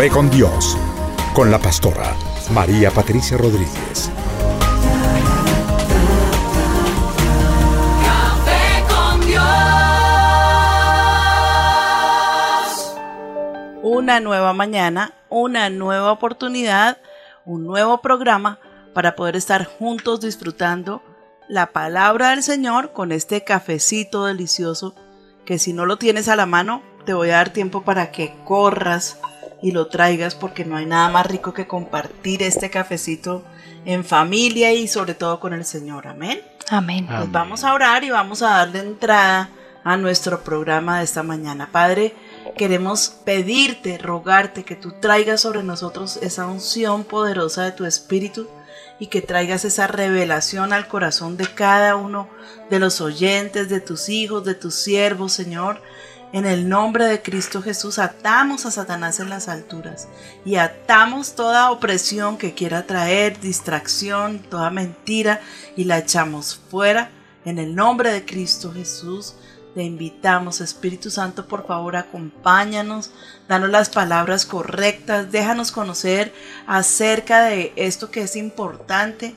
Café con Dios, con la pastora María Patricia Rodríguez. Café con Dios. una nueva mañana, una nueva oportunidad, un nuevo programa para poder estar juntos disfrutando la palabra del Señor con este cafecito delicioso que si no lo tienes a la mano te voy a dar tiempo para que corras y lo traigas porque no hay nada más rico que compartir este cafecito en familia y sobre todo con el Señor. Amén. Amén. Pues vamos a orar y vamos a darle entrada a nuestro programa de esta mañana. Padre, queremos pedirte, rogarte que tú traigas sobre nosotros esa unción poderosa de tu Espíritu y que traigas esa revelación al corazón de cada uno de los oyentes, de tus hijos, de tus siervos, Señor. En el nombre de Cristo Jesús atamos a Satanás en las alturas y atamos toda opresión que quiera traer, distracción, toda mentira y la echamos fuera. En el nombre de Cristo Jesús te invitamos, Espíritu Santo, por favor, acompáñanos, danos las palabras correctas, déjanos conocer acerca de esto que es importante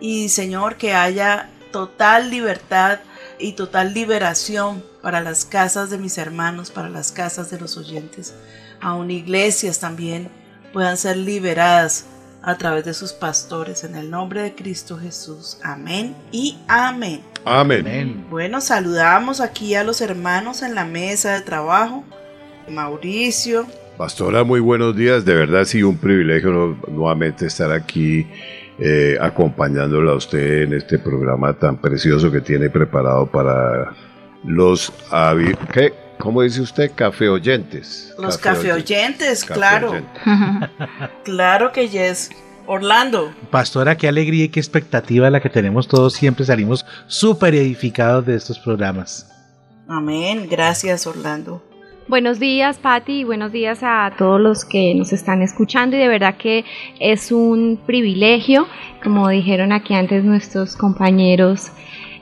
y, Señor, que haya total libertad y total liberación para las casas de mis hermanos, para las casas de los oyentes. Aún iglesias también puedan ser liberadas a través de sus pastores en el nombre de Cristo Jesús. Amén y amén. Amén. Bueno, saludamos aquí a los hermanos en la mesa de trabajo. Mauricio, Pastora, muy buenos días. De verdad, sí, un privilegio nu- nuevamente estar aquí eh, acompañándola a usted en este programa tan precioso que tiene preparado para los... ¿Qué? ¿Cómo dice usted? Café oyentes. los café oyentes, Café claro, oyentes. claro que yes. Orlando, Pastora, qué alegría y qué expectativa la que tenemos todos. Siempre salimos súper edificados de estos programas. amén, gracias Orlando. Buenos días, Patti, y buenos días a todos los que nos están escuchando. Y de verdad que es un privilegio, como dijeron aquí antes nuestros compañeros,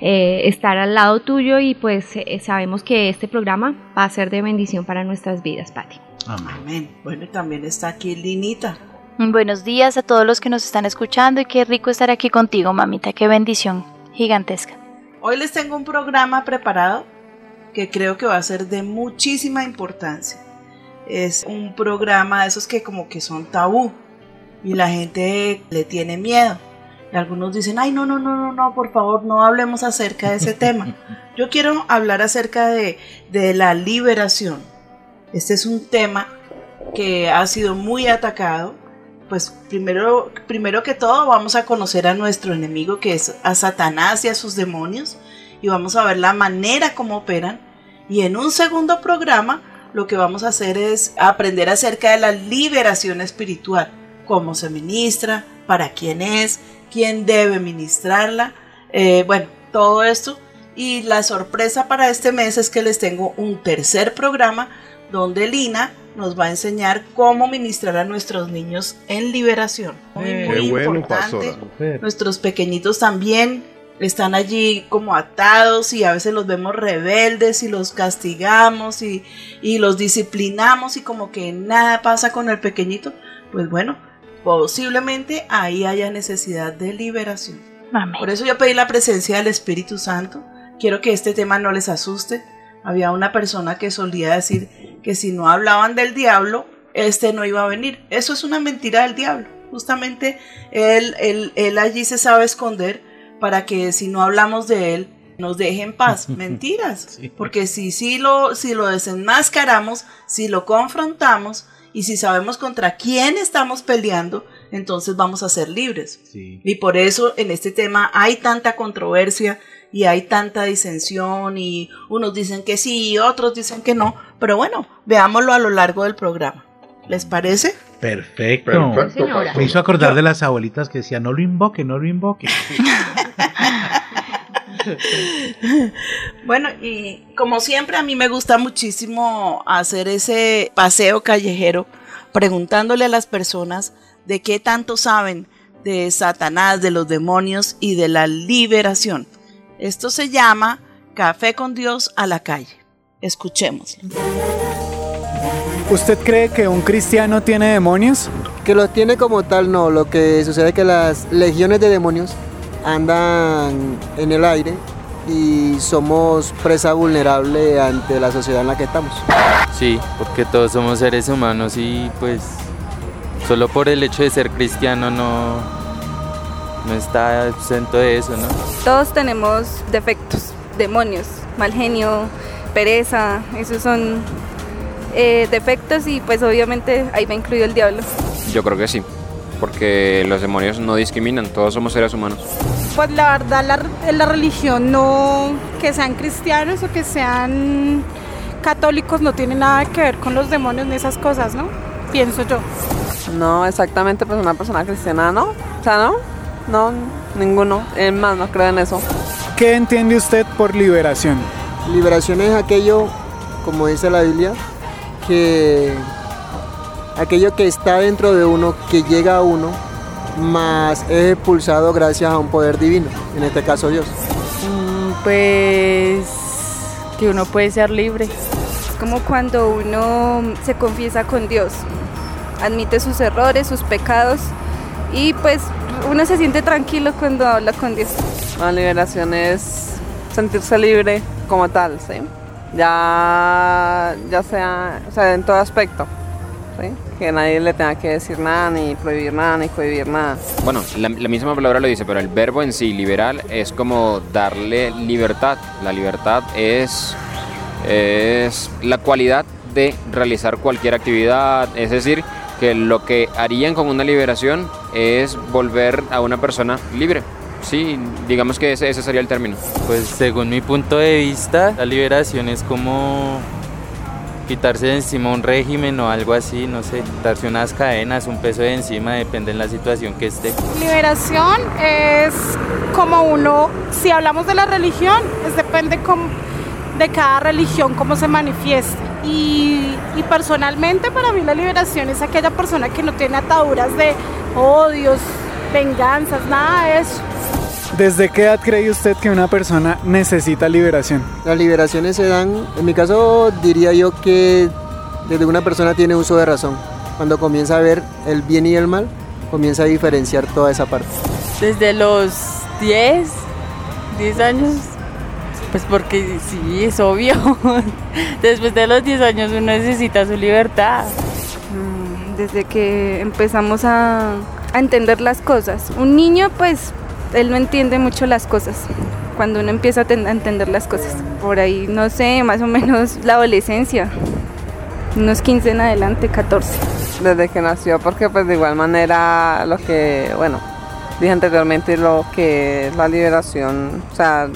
eh, estar al lado tuyo y pues eh, sabemos que este programa va a ser de bendición para nuestras vidas, Patti. Amén. Bueno, y también está aquí Linita. Buenos días a todos los que nos están escuchando y qué rico estar aquí contigo, mamita. Qué bendición gigantesca. Hoy les tengo un programa preparado que creo que va a ser de muchísima importancia. Es un programa de esos que como que son tabú y la gente le tiene miedo. Algunos dicen, ay, no, no, no, no, no, por favor, no hablemos acerca de ese tema. Yo quiero hablar acerca de, de la liberación. Este es un tema que ha sido muy atacado. Pues primero, primero que todo vamos a conocer a nuestro enemigo que es a Satanás y a sus demonios y vamos a ver la manera como operan. Y en un segundo programa lo que vamos a hacer es aprender acerca de la liberación espiritual, cómo se ministra, para quién es, quién debe ministrarla, eh, bueno, todo esto. Y la sorpresa para este mes es que les tengo un tercer programa donde Lina nos va a enseñar cómo ministrar a nuestros niños en liberación. Muy, Eh, muy Qué bueno, importante. pastora. Nuestros pequeñitos también están allí como atados y a veces los vemos rebeldes y los castigamos y, y los disciplinamos y como que nada pasa con el pequeñito, pues bueno, posiblemente ahí haya necesidad de liberación. Amén. Por eso yo pedí la presencia del Espíritu Santo. Quiero que este tema no les asuste. Había una persona que solía decir que si no hablaban del diablo, este no iba a venir. Eso es una mentira del diablo. Justamente él, él, él allí se sabe esconder para que si no hablamos de él, nos deje en paz. Mentiras. Sí. Porque si, si, lo, si lo desenmascaramos, si lo confrontamos y si sabemos contra quién estamos peleando, entonces vamos a ser libres. Sí. Y por eso en este tema hay tanta controversia y hay tanta disensión y unos dicen que sí y otros dicen que no. Pero bueno, veámoslo a lo largo del programa. ¿Les parece? Perfecto. Perfecto. Me hizo acordar de las abuelitas que decían, no lo invoque, no lo invoque. Bueno, y como siempre a mí me gusta muchísimo hacer ese paseo callejero preguntándole a las personas de qué tanto saben de Satanás, de los demonios y de la liberación. Esto se llama Café con Dios a la calle. Escuchemos. ¿Usted cree que un cristiano tiene demonios? Que los tiene como tal, no. Lo que sucede es que las legiones de demonios andan en el aire y somos presa vulnerable ante la sociedad en la que estamos. Sí, porque todos somos seres humanos y pues solo por el hecho de ser cristiano no, no está exento de eso, ¿no? Todos tenemos defectos, demonios, mal genio, pereza, esos son eh, defectos y pues obviamente ahí va incluido el diablo. Yo creo que sí, porque los demonios no discriminan, todos somos seres humanos. Pues la verdad, la, la religión no, que sean cristianos o que sean católicos no tiene nada que ver con los demonios ni esas cosas, ¿no? Pienso yo. No, exactamente, pues una persona cristiana, ¿no? O sea, ¿no? No, ninguno. Es más, no creo en eso. ¿Qué entiende usted por liberación? Liberación es aquello, como dice la Biblia, que aquello que está dentro de uno, que llega a uno, más es expulsado gracias a un poder divino, en este caso Dios. Mm, Pues que uno puede ser libre. Es como cuando uno se confiesa con Dios, admite sus errores, sus pecados y pues uno se siente tranquilo cuando habla con Dios. La liberación es sentirse libre como tal, ¿sí? Ya, ya sea, o sea, en todo aspecto, ¿sí? Que nadie le tenga que decir nada, ni prohibir nada, ni cohibir nada. Bueno, la, la misma palabra lo dice, pero el verbo en sí, liberal, es como darle libertad. La libertad es, es la cualidad de realizar cualquier actividad, es decir, que lo que harían con una liberación es volver a una persona libre. Sí, digamos que ese, ese sería el término. Pues según mi punto de vista, la liberación es como quitarse de encima un régimen o algo así, no sé, quitarse unas cadenas, un peso de encima, depende de la situación que esté. Liberación es como uno, si hablamos de la religión, es depende com- de cada religión cómo se manifieste. Y, y personalmente para mí la liberación es aquella persona que no tiene ataduras de odios, venganzas, nada de eso. ¿Desde qué edad cree usted que una persona necesita liberación? Las liberaciones se dan, en mi caso diría yo que desde una persona tiene uso de razón. Cuando comienza a ver el bien y el mal, comienza a diferenciar toda esa parte. Desde los 10, 10 años, pues porque sí, es obvio. Después de los 10 años uno necesita su libertad. Mm, Desde que empezamos a, a entender las cosas. Un niño, pues, él no entiende mucho las cosas. Cuando uno empieza a, ten- a entender las cosas. Por ahí, no sé, más o menos la adolescencia. Unos 15 en adelante, 14. Desde que nació, porque pues de igual manera lo que, bueno, dije anteriormente lo que es la liberación, o sea,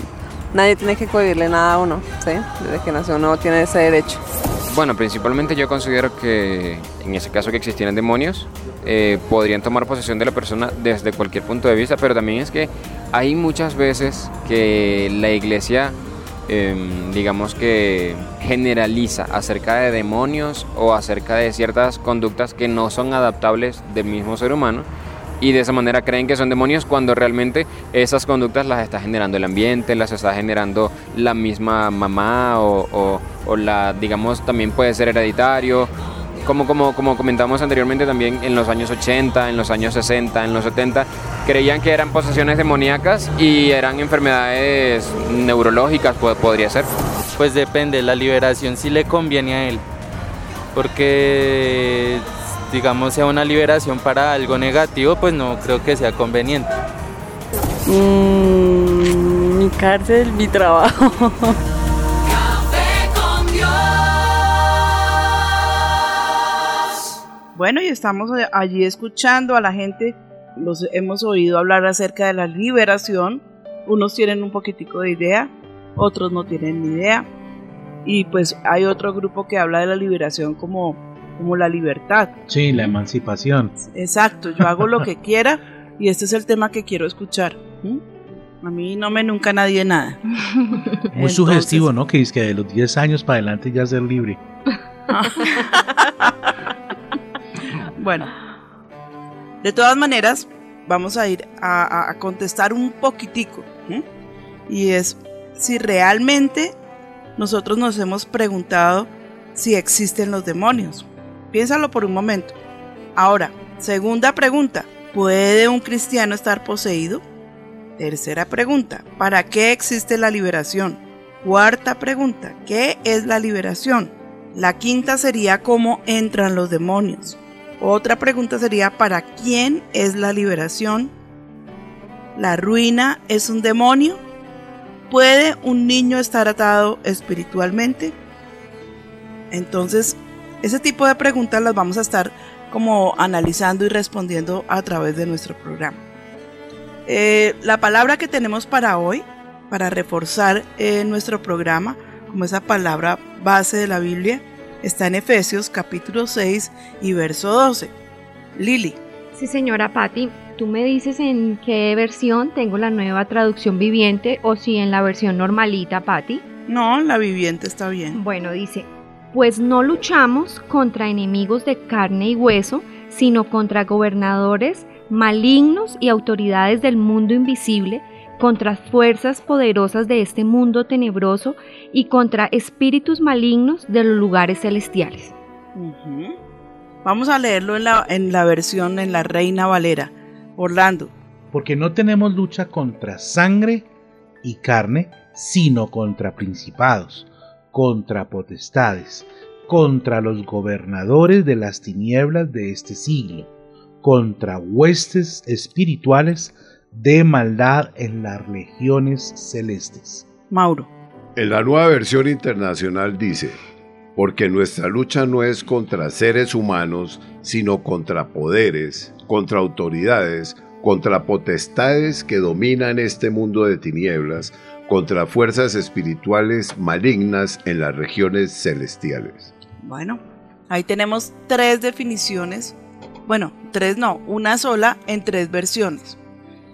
nadie tiene que cohibirle nada a uno, ¿sí? Desde que nació uno tiene ese derecho. Bueno, principalmente yo considero que en ese caso que existieran demonios, eh, podrían tomar posesión de la persona desde cualquier punto de vista, pero también es que hay muchas veces que la iglesia, em, digamos que generaliza acerca de demonios o acerca de ciertas conductas que no son adaptables del mismo ser humano y de esa manera creen que son demonios cuando realmente esas conductas las está generando el ambiente, las está generando la misma mamá o, o- o la, digamos, también puede ser hereditario. Como, como, como comentamos anteriormente también en los años 80, en los años 60, en los 70, creían que eran posesiones demoníacas y eran enfermedades neurológicas, po- podría ser. Pues depende, la liberación sí le conviene a él. Porque, digamos, sea una liberación para algo negativo, pues no creo que sea conveniente. Mm, mi cárcel, mi trabajo. Bueno, y estamos eh, allí escuchando a la gente, los hemos oído hablar acerca de la liberación, unos tienen un poquitico de idea, otros no tienen ni idea, y pues hay otro grupo que habla de la liberación como, como la libertad. Sí, la emancipación. Exacto, yo hago lo que quiera y este es el tema que quiero escuchar. A mí no me nunca nadie nada. Muy sugestivo, ¿no? Que es que de los 10 años para adelante ya ser libre. Bueno, de todas maneras, vamos a ir a, contestar un poquitico. Y es si realmente nosotros nos hemos preguntado si existen los demonios. Piénsalo por un momento. Ahora, segunda pregunta, ¿puede un cristiano estar poseído? Tercera pregunta, ¿para qué existe la liberación? Cuarta pregunta, ¿qué es la liberación? La quinta sería cómo entran los demonios. Otra pregunta sería ¿para quién es la liberación? ¿La ruina es un demonio? ¿Puede un niño estar atado espiritualmente? Entonces, ese tipo de preguntas las vamos a estar como analizando y respondiendo a través de nuestro programa. Eh, la palabra que tenemos para hoy, para reforzar eh, nuestro programa, como esa palabra base de la Biblia, está en Efesios capítulo 6 y verso 12. Lili. Sí, señora Patti, tú me dices en qué versión tengo la nueva traducción viviente o si en la versión normalita, Patti. No, la viviente está bien. Bueno, dice, pues no luchamos contra enemigos de carne y hueso, sino contra gobernadores malignos y autoridades del mundo invisible, contra fuerzas poderosas de este mundo tenebroso y contra espíritus malignos de los lugares celestiales. Vamos a leerlo en la, en la versión en la Reina Valera. Orlando. Porque no tenemos lucha contra sangre y carne, sino contra principados, contra potestades, contra los gobernadores de las tinieblas de este siglo, contra huestes espirituales de maldad en las regiones celestes. Mauro. En la nueva versión internacional dice, porque nuestra lucha no es contra seres humanos, sino contra poderes, contra autoridades, contra potestades que dominan este mundo de tinieblas, contra fuerzas espirituales malignas en las regiones celestiales. Bueno, ahí tenemos tres definiciones. Bueno, tres no, una sola en tres versiones.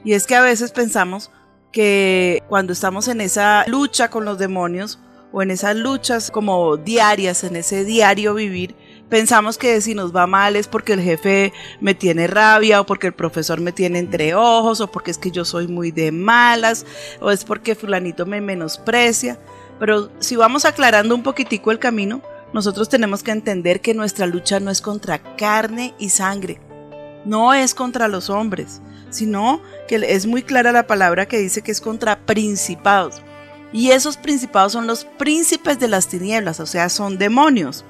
Y es que a veces pensamos que cuando estamos en esa lucha con los demonios o en esas luchas como diarias, en ese diario vivir, pensamos que si nos va mal es porque el jefe me tiene rabia o porque el profesor me tiene entre ojos o porque es que yo soy muy de malas o es porque fulanito me menosprecia. Pero si vamos aclarando un poquitico el camino, nosotros tenemos que entender que nuestra lucha no es contra carne y sangre, no es contra los hombres, sino que es muy clara la palabra que dice que es contra principados. Y esos principados son los príncipes de las tinieblas, o sea, son demonios,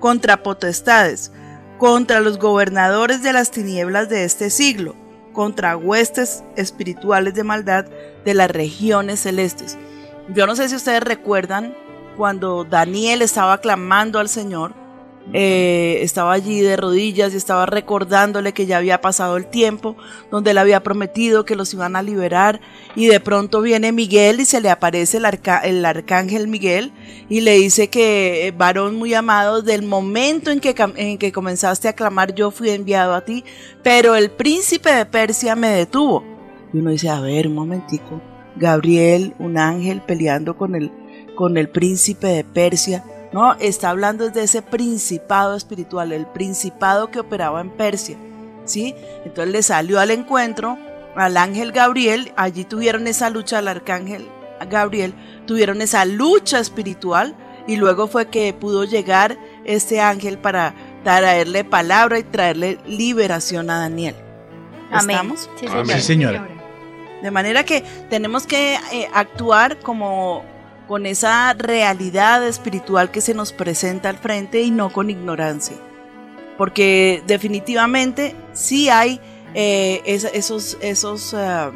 contra potestades, contra los gobernadores de las tinieblas de este siglo, contra huestes espirituales de maldad de las regiones celestes. Yo no sé si ustedes recuerdan cuando Daniel estaba clamando al Señor, eh, estaba allí de rodillas y estaba recordándole que ya había pasado el tiempo, donde él había prometido que los iban a liberar, y de pronto viene Miguel y se le aparece el, el arcángel Miguel y le dice que, eh, varón muy amado, del momento en que, en que comenzaste a clamar, yo fui enviado a ti, pero el príncipe de Persia me detuvo. Y uno dice, a ver, un momentico, Gabriel, un ángel peleando con el, con el príncipe de Persia. No, está hablando de ese principado espiritual, el principado que operaba en Persia. ¿sí? Entonces le salió al encuentro al ángel Gabriel, allí tuvieron esa lucha al arcángel Gabriel, tuvieron esa lucha espiritual y luego fue que pudo llegar este ángel para traerle palabra y traerle liberación a Daniel. Amén. ¿Estamos? Sí, Amén. Sí, señora. De manera que tenemos que eh, actuar como con esa realidad espiritual que se nos presenta al frente y no con ignorancia. Porque definitivamente sí hay eh, es- esos, esos ah,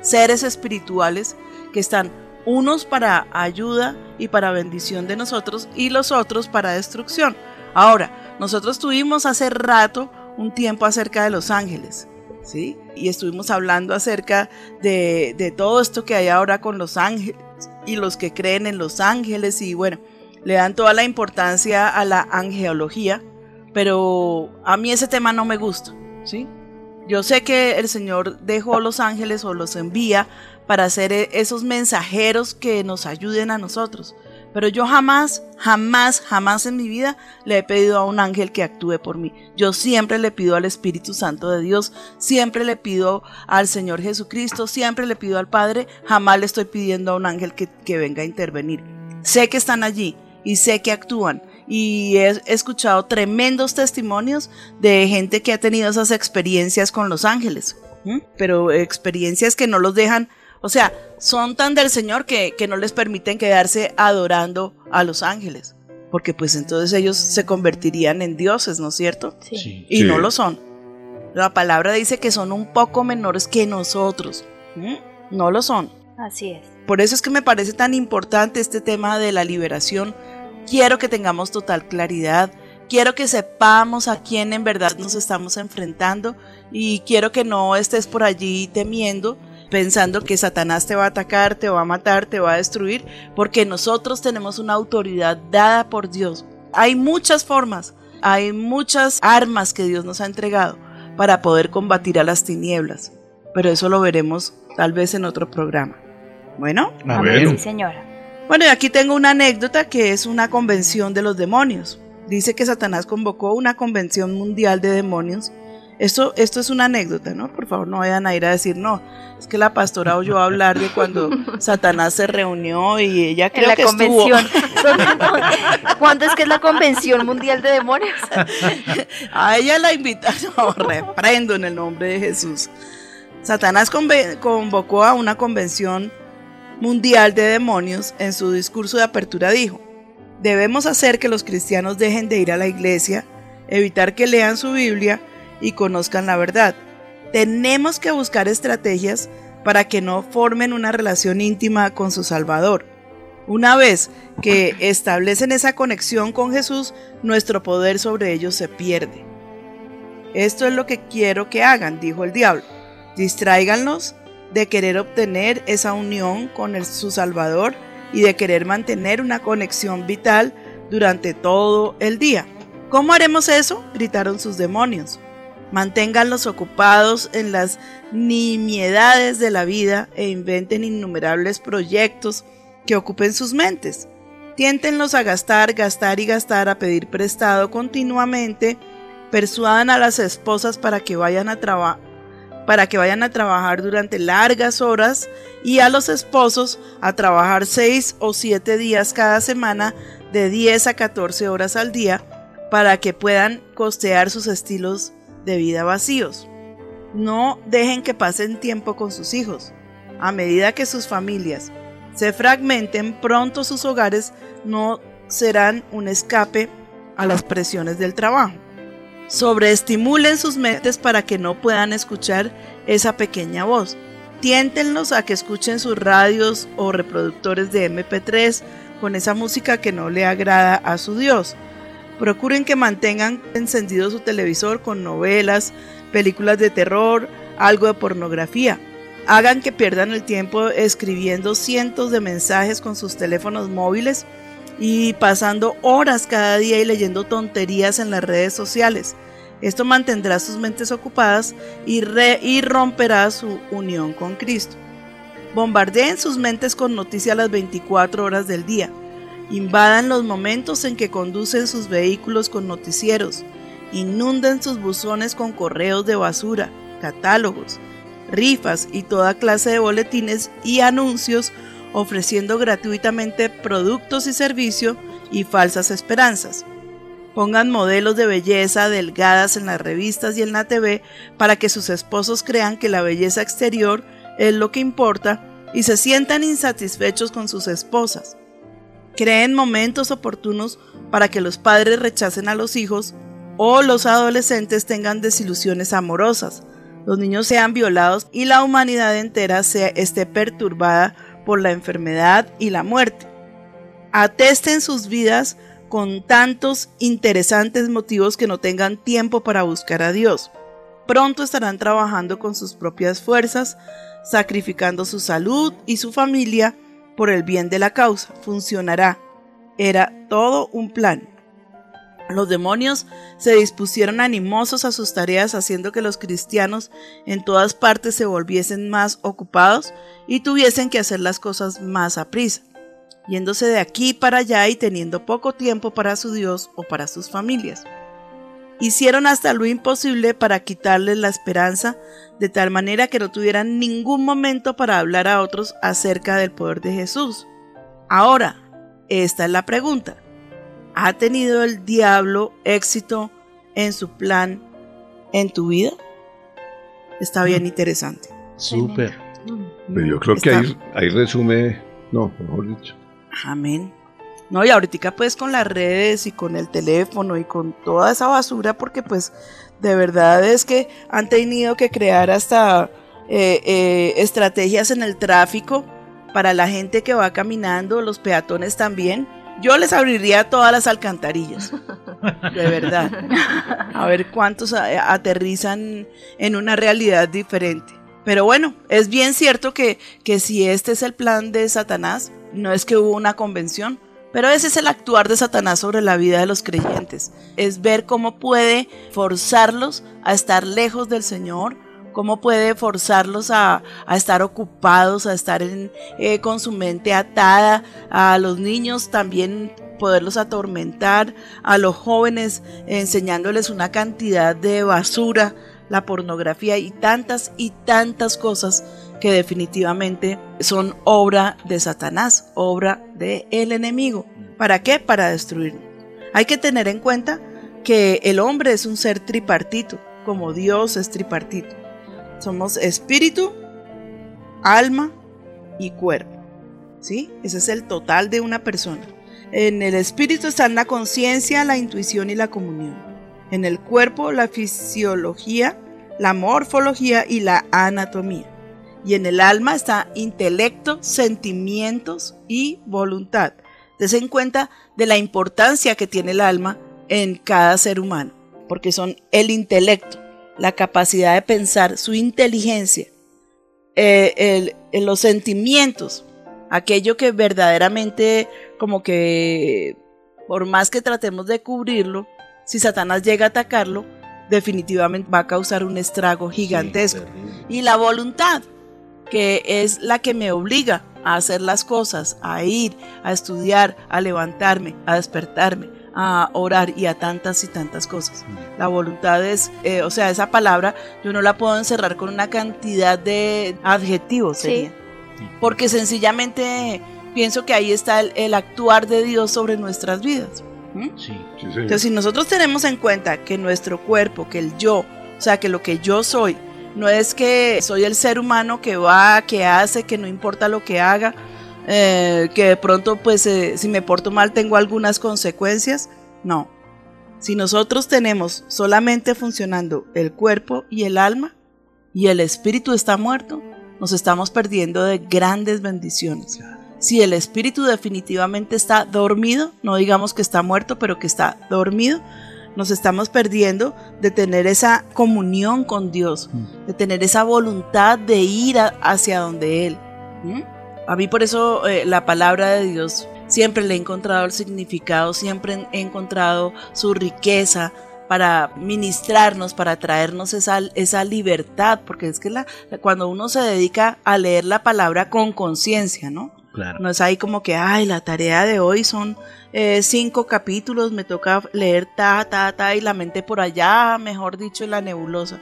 seres espirituales que están unos para ayuda y para bendición de nosotros y los otros para destrucción. Ahora, nosotros tuvimos hace rato un tiempo acerca de los ángeles. ¿Sí? Y estuvimos hablando acerca de, todo esto que hay ahora con los ángeles y los que creen en los ángeles y bueno, le dan toda la importancia a la angeología, pero a mí ese tema no me gusta, ¿sí? Yo sé que el Señor dejó los ángeles o los envía para ser e- esos mensajeros que nos ayuden a nosotros. Pero yo jamás, jamás, jamás en mi vida le he pedido a un ángel que actúe por mí. Yo siempre le pido al Espíritu Santo de Dios, siempre le pido al Señor Jesucristo, siempre le pido al Padre, jamás le estoy pidiendo a un ángel que, que venga a intervenir. Sé que están allí y sé que actúan. Y he escuchado tremendos testimonios de gente que ha tenido esas experiencias con los ángeles, pero experiencias que no los dejan, o sea, son tan del Señor que, que no les permiten quedarse adorando a los ángeles, porque pues entonces ellos se convertirían en dioses, ¿no es cierto? Sí. Y Sí. no lo son. La palabra dice que son un poco menores que nosotros. No lo son. Así es. Por eso es que me parece tan importante este tema de la liberación. Quiero que tengamos total claridad. Quiero que sepamos a quién en verdad nos estamos enfrentando y quiero que no estés por allí temiendo, pensando que Satanás te va a atacar, te va a matar, te va a destruir, porque nosotros tenemos una autoridad dada por Dios. Hay muchas formas, hay muchas armas que Dios nos ha entregado para poder combatir a las tinieblas, pero eso lo veremos tal vez en otro programa. Bueno. Amén, sí, señora. Bueno, y aquí tengo una anécdota que es una convención de los demonios. Dice que Satanás convocó una convención mundial de demonios. Esto, esto es una anécdota, ¿no? Por favor, no vayan a ir a decir, no, es que la pastora oyó hablar de cuando Satanás se reunió y ella creo en la que convención. estuvo. ¿Cuándo es que es la convención mundial de demonios? A ella la invitaron, no, reprendo en el nombre de Jesús. Satanás convocó a una convención mundial de demonios. En su discurso de apertura dijo, debemos hacer que los cristianos dejen de ir a la iglesia, evitar que lean su Biblia y conozcan la verdad. Tenemos que buscar estrategias para que no formen una relación íntima con su Salvador. Una vez que establecen esa conexión con Jesús, nuestro poder sobre ellos se pierde. Esto es lo que quiero que hagan, dijo el diablo. Distráiganlos de querer obtener esa unión con su Salvador y de querer mantener una conexión vital durante todo el día. ¿Cómo haremos eso? gritaron sus demonios. Manténganlos ocupados en las nimiedades de la vida e inventen innumerables proyectos que ocupen sus mentes. Tiéntenlos a gastar, gastar y gastar, a pedir prestado continuamente. Persuadan a las esposas para que vayan a trabajar para que vayan a trabajar durante largas horas y a los esposos a trabajar 6 o 7 días cada semana de 10 a 14 horas al día para que puedan costear sus estilos de vida vacíos. No dejen que pasen tiempo con sus hijos. A medida que sus familias se fragmenten, pronto sus hogares no serán un escape a las presiones del trabajo. Sobreestimulen sus mentes para que no puedan escuchar esa pequeña voz. Tiéntenlos a que escuchen sus radios o reproductores de MP3 con esa música que no le agrada a su Dios. Procuren que mantengan encendido su televisor con novelas, películas de terror, algo de pornografía. Hagan que pierdan el tiempo escribiendo cientos de mensajes con sus teléfonos móviles y pasando horas cada día y leyendo tonterías en las redes sociales. Esto mantendrá sus mentes ocupadas y, re- y romperá su unión con Cristo. Bombardeen sus mentes con noticias las 24 horas del día. Invadan los momentos en que conducen sus vehículos con noticieros. Inunden sus buzones con correos de basura, catálogos, rifas y toda clase de boletines y anuncios ofreciendo gratuitamente productos y servicios y falsas esperanzas. Pongan modelos de belleza delgadas en las revistas y en la TV para que sus esposos crean que la belleza exterior es lo que importa y se sientan insatisfechos con sus esposas. Creen momentos oportunos para que los padres rechacen a los hijos o los adolescentes tengan desilusiones amorosas, los niños sean violados y la humanidad entera se esté perturbada por la enfermedad y la muerte. Atesten sus vidas con tantos interesantes motivos que no tengan tiempo para buscar a Dios. Pronto estarán trabajando con sus propias fuerzas, sacrificando su salud y su familia por el bien de la causa. Funcionará. Era todo un plan. Los demonios se dispusieron animosos a sus tareas haciendo que los cristianos en todas partes se volviesen más ocupados y tuviesen que hacer las cosas más a prisa, yéndose de aquí para allá y teniendo poco tiempo para su Dios o para sus familias. Hicieron hasta lo imposible para quitarles la esperanza de tal manera que no tuvieran ningún momento para hablar a otros acerca del poder de Jesús. Ahora, esta es la pregunta. ¿Ha tenido el diablo éxito en su plan en tu vida? Está bien interesante. Súper. Pero yo creo que ahí, ahí resume, no, mejor dicho. Amén. No, y ahorita pues con las redes y con el teléfono y con toda esa basura, porque pues de verdad es que han tenido que crear hasta eh, eh, estrategias en el tráfico para la gente que va caminando, los peatones también. Yo les abriría todas las alcantarillas, de verdad. A ver cuántos a- aterrizan en una realidad diferente. Pero bueno, es bien cierto que, que si este es el plan de Satanás, no es que hubo una convención, pero ese es el actuar de Satanás sobre la vida de los creyentes. Es ver cómo puede forzarlos a estar lejos del Señor, cómo puede forzarlos a, estar ocupados, a estar eh, con su mente atada, a los niños también poderlos atormentar, a los jóvenes enseñándoles una cantidad de basura, la pornografía y tantas y tantas cosas que definitivamente son obra de Satanás, obra del el enemigo. ¿Para qué? Para destruirnos. Hay que tener en cuenta que el hombre es un ser tripartito, como Dios es tripartito. Somos espíritu, alma y cuerpo. ¿Sí? Ese es el total de una persona. En el espíritu están la conciencia, la intuición y la comunión. En el cuerpo la fisiología, la morfología y la anatomía. Y en el alma está intelecto, sentimientos y voluntad. Dese en cuenta de la importancia que tiene el alma en cada ser humano, porque son el intelecto, la capacidad de pensar, su inteligencia, eh, el- el- los sentimientos, aquello que verdaderamente como que por más que tratemos de cubrirlo, si Satanás llega a atacarlo, definitivamente va a causar un estrago gigantesco. y la voluntad, que es la que me obliga a hacer las cosas, a ir, a estudiar, a levantarme, a despertarme, a orar y a tantas y tantas cosas. La voluntad es, eh, o sea, esa palabra yo no la puedo encerrar con una cantidad de adjetivos, sería. Porque sencillamente pienso que ahí está el, el actuar de Dios sobre nuestras vidas. ¿Mm? Entonces, si nosotros tenemos en cuenta que nuestro cuerpo, que el yo, o sea, que lo que yo soy, no es que soy el ser humano que va, que hace, que no importa lo que haga, eh, que de pronto, pues, eh, si me porto mal tengo algunas consecuencias. No. Si nosotros tenemos solamente funcionando el cuerpo y el alma, y el espíritu está muerto, nos estamos perdiendo de grandes bendiciones. Si el espíritu definitivamente está dormido, no digamos que está muerto, pero que está dormido, nos estamos perdiendo de tener esa comunión con Dios, de tener esa voluntad de ir a- hacia donde Él. ¿Mm? A mí por eso eh, la palabra de Dios siempre le he encontrado el significado, siempre he encontrado su riqueza para ministrarnos, para traernos esa, esa libertad, porque es que la, cuando uno se dedica a leer la palabra con conciencia, ¿no? Claro. No es ahí como que, ay, la tarea de hoy son eh, cinco capítulos, me toca leer ta, ta, ta, y la mente por allá, mejor dicho, en la nebulosa.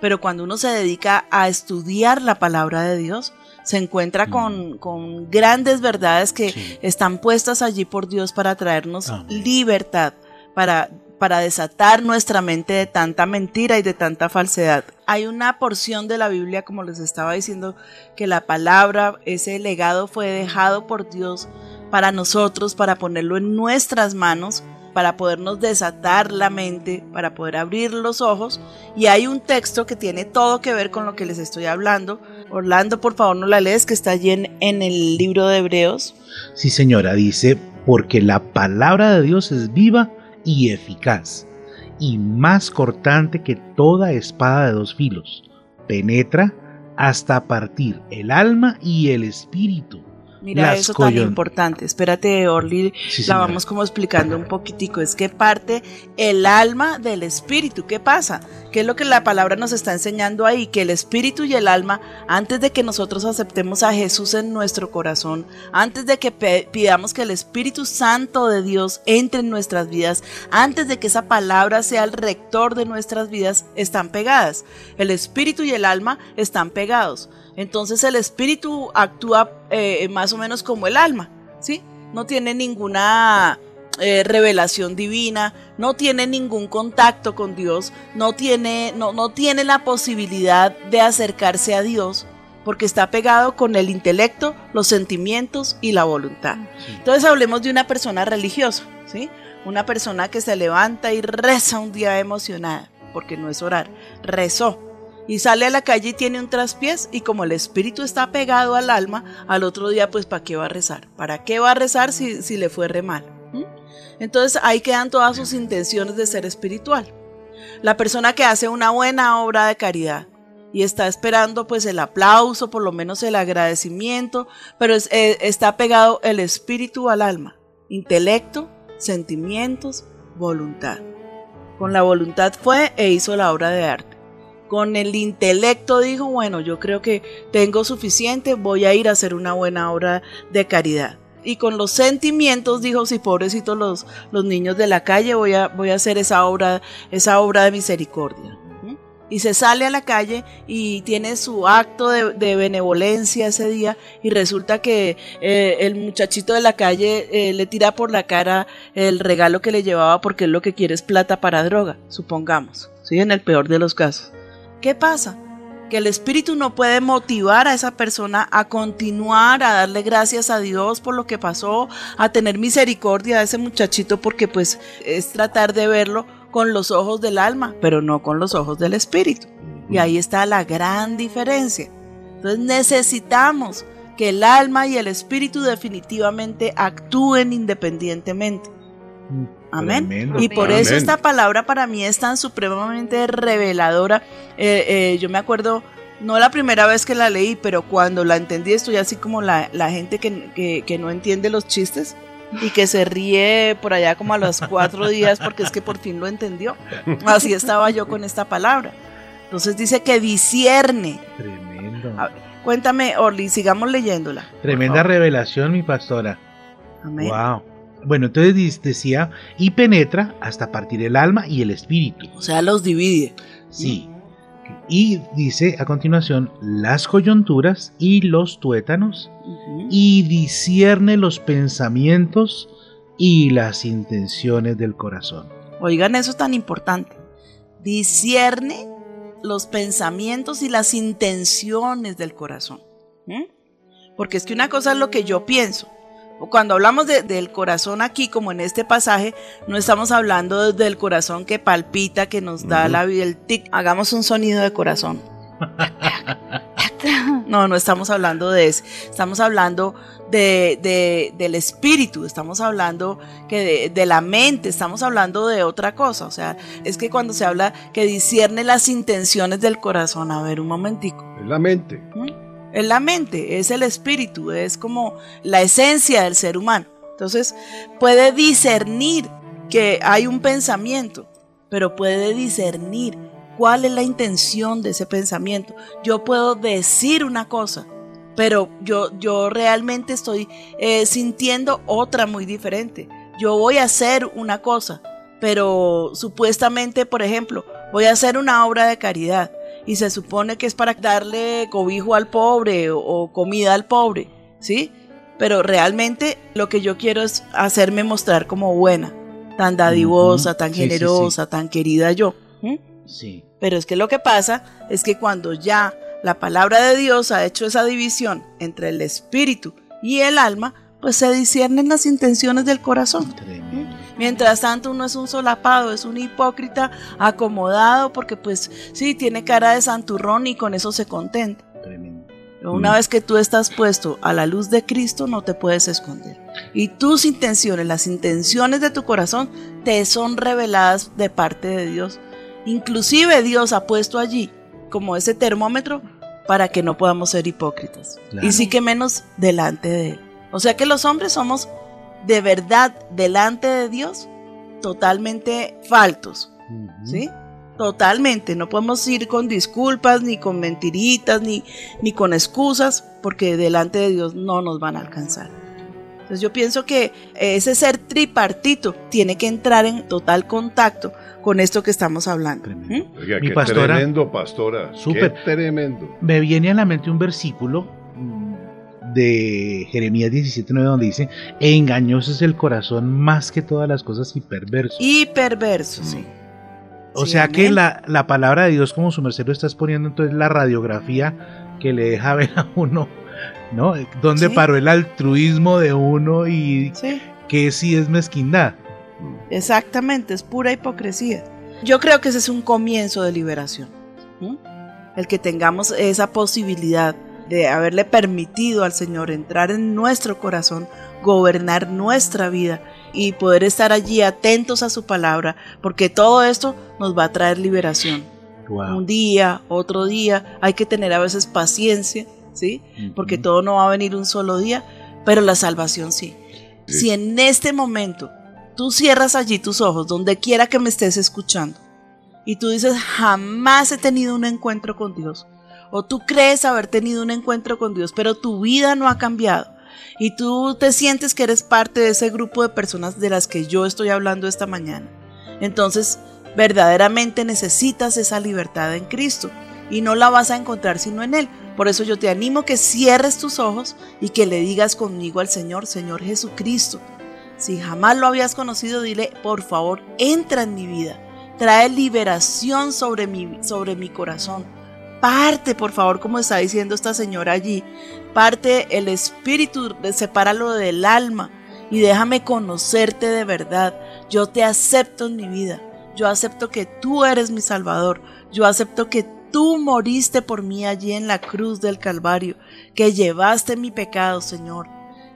Pero cuando uno se dedica a estudiar la palabra de Dios, se encuentra con, con grandes verdades que están puestas allí por Dios para traernos libertad, para, para desatar nuestra mente de tanta mentira y de tanta falsedad. Hay una porción de la Biblia, como les estaba diciendo, que la palabra, ese legado fue dejado por Dios para nosotros, para ponerlo en nuestras manos, para podernos desatar la mente, para poder abrir los ojos. Y hay un texto que tiene todo que ver con lo que les estoy hablando. Orlando, por favor, no la lees, que está allí en, en el libro de Hebreos. Sí, señora, dice, porque la palabra de Dios es viva y eficaz, y más cortante que toda espada de dos filos. Penetra hasta partir el alma y el espíritu. Mira las eso tan importante. Espérate, Orly, Sí, la vamos como explicando un poquitico. Es que parte el alma del espíritu. ¿Qué pasa? ¿Qué es lo que la palabra nos está enseñando ahí? Que el espíritu y el alma, antes de que nosotros aceptemos a Jesús en nuestro corazón, antes de que pidamos que el Espíritu Santo de Dios entre en nuestras vidas, antes de que esa palabra sea el rector de nuestras vidas, están pegadas. El espíritu y el alma están pegados. Entonces el espíritu actúa eh, más o menos como el alma, ¿sí? No tiene ninguna eh, revelación divina, no tiene ningún contacto con Dios, no tiene, no, no tiene la posibilidad de acercarse a Dios porque está pegado con el intelecto, los sentimientos y la voluntad. Entonces hablemos de una persona religiosa, ¿sí? Una persona que se levanta y reza un día emocionada, porque no es orar, rezó y sale a la calle y tiene un traspiés y como el espíritu está pegado al alma, al otro día pues ¿para qué va a rezar? ¿Para qué va a rezar si, si le fue re mal? ¿Mm? Entonces ahí quedan todas sus intenciones de ser espiritual. La persona que hace una buena obra de caridad y está esperando pues el aplauso, por lo menos el agradecimiento, pero eh, está pegado el espíritu al alma, intelecto, sentimientos, voluntad. Con la voluntad fue e hizo la obra de arte con el intelecto dijo, bueno, yo creo que tengo suficiente, voy a ir a hacer una buena obra de caridad. Y con los sentimientos dijo, sí, pobrecitos los, los niños de la calle, voy a, voy a hacer esa obra, esa obra de misericordia. Y se sale a la calle y tiene su acto de, de benevolencia ese día y resulta que eh, el muchachito de la calle eh, le tira por la cara el regalo que le llevaba porque él lo que quiere es plata para droga, supongamos, ¿sí? En el peor de los casos. ¿Qué pasa? Que el espíritu no puede motivar a esa persona a continuar, a darle gracias a Dios por lo que pasó, a tener misericordia a ese muchachito porque pues es tratar de verlo con los ojos del alma, pero no con los ojos del espíritu. Y ahí está la gran diferencia. Entonces necesitamos que el alma y el espíritu definitivamente actúen independientemente. Amén. Tremendo. Y por Amén. eso esta palabra para mí es tan supremamente reveladora. Eh, eh, yo me acuerdo, no la primera vez que la leí, pero cuando la entendí, estoy así como la, la gente que, que- que no entiende los chistes y que se ríe por allá como a los cuatro días porque es que por fin lo entendió. Así estaba yo con esta palabra. Entonces dice que discierne. Tremendo. A cuéntame, Orly, sigamos leyéndola. Tremenda revelación, mi pastora. Amén. Wow. Bueno, entonces decía, y penetra hasta partir el alma y el espíritu. O sea, los divide. Sí. Y dice a continuación, las coyunturas y los tuétanos, y discierne los pensamientos y las intenciones del corazón. Oigan, eso es tan importante. Discierne los pensamientos y las intenciones del corazón. Porque es que una cosa es lo que yo pienso. Cuando hablamos de- del corazón aquí, como en este pasaje, no estamos hablando del corazón que palpita, que nos da la vida, el tic. Hagamos un sonido de corazón. No, no estamos hablando de eso. Estamos hablando de, de- del espíritu, estamos hablando que de, de la mente, estamos hablando de otra cosa. O sea, es que cuando se habla que discierne las intenciones del corazón, a ver, un momentico. Es la mente. Es la mente, es el espíritu, es como la esencia del ser humano. Entonces, puede discernir que hay un pensamiento, pero puede discernir cuál es la intención de ese pensamiento. Yo puedo decir una cosa, pero yo, yo realmente estoy eh, sintiendo otra muy diferente. Yo voy a hacer una cosa, pero supuestamente, por ejemplo, voy a hacer una obra de caridad y se supone que es para darle cobijo al pobre o, o comida al pobre, ¿sí? Pero realmente lo que yo quiero es hacerme mostrar como buena, tan dadivosa, tan Sí, sí, sí. generosa, tan querida yo. Sí. Pero es que lo que pasa es que cuando ya la palabra de Dios ha hecho esa división entre el espíritu y el alma, pues se disciernen las intenciones del corazón. Mientras tanto uno es un solapado, es un hipócrita acomodado porque pues sí, tiene cara de santurrón y con eso se contenta. Pero una Mm. vez que tú estás puesto a la luz de Cristo no te puedes esconder. Y tus intenciones, las intenciones de tu corazón te son reveladas de parte de Dios. Inclusive Dios ha puesto allí como ese termómetro para que no podamos ser hipócritas. Claro. Y sí que menos delante de Él. O sea que los hombres somos de verdad delante de Dios totalmente faltos. ¿Sí? Totalmente. No podemos ir con disculpas, ni con mentiritas, ni, ni con excusas, porque delante de Dios no nos van a alcanzar. Entonces yo pienso que ese ser tripartito tiene que entrar en total contacto con esto que estamos hablando. ¿Mm? Oiga, Mi qué pastora- tremendo, pastora. Súper. Tremendo. Me viene a la mente un versículo de Jeremías 17:9 donde dice, engañoso es el corazón más que todas las cosas y perverso. Y perverso, sí. O Sí, sea que la, la palabra de Dios, como su merced lo estás poniendo, entonces la radiografía que le deja ver a uno, ¿no? ¿Dónde Sí. paró el altruismo de uno y Sí. que sí es mezquindad? Exactamente, es pura hipocresía. Yo creo que ese es un comienzo de liberación. El que tengamos esa posibilidad de haberle permitido al Señor entrar en nuestro corazón, gobernar nuestra vida y poder estar allí atentos a su palabra, porque todo esto nos va a traer liberación. Un día, otro día, hay que tener a veces paciencia, ¿sí? Porque todo no va a venir un solo día, pero la salvación sí. Sí. Si en este momento tú cierras allí tus ojos, donde quiera que me estés escuchando, y tú dices, jamás he tenido un encuentro con Dios, o tú crees haber tenido un encuentro con Dios, pero tu vida no ha cambiado, y tú te sientes que eres parte de ese grupo de personas de las que yo estoy hablando esta mañana, entonces verdaderamente necesitas esa libertad en Cristo y no la vas a encontrar sino en Él. Por eso yo te animo que cierres tus ojos y que le digas conmigo al Señor, Señor Jesucristo. Si jamás lo habías conocido, dile, por favor, entra en mi vida. Trae liberación sobre mi, sobre mi corazón. Parte, por favor, como está diciendo esta señora allí. Parte el espíritu, sepáralo del alma y déjame conocerte de verdad. Yo te acepto en mi vida. Yo acepto que tú eres mi Salvador. Yo acepto que tú moriste por mí allí en la cruz del Calvario, que llevaste mi pecado, Señor.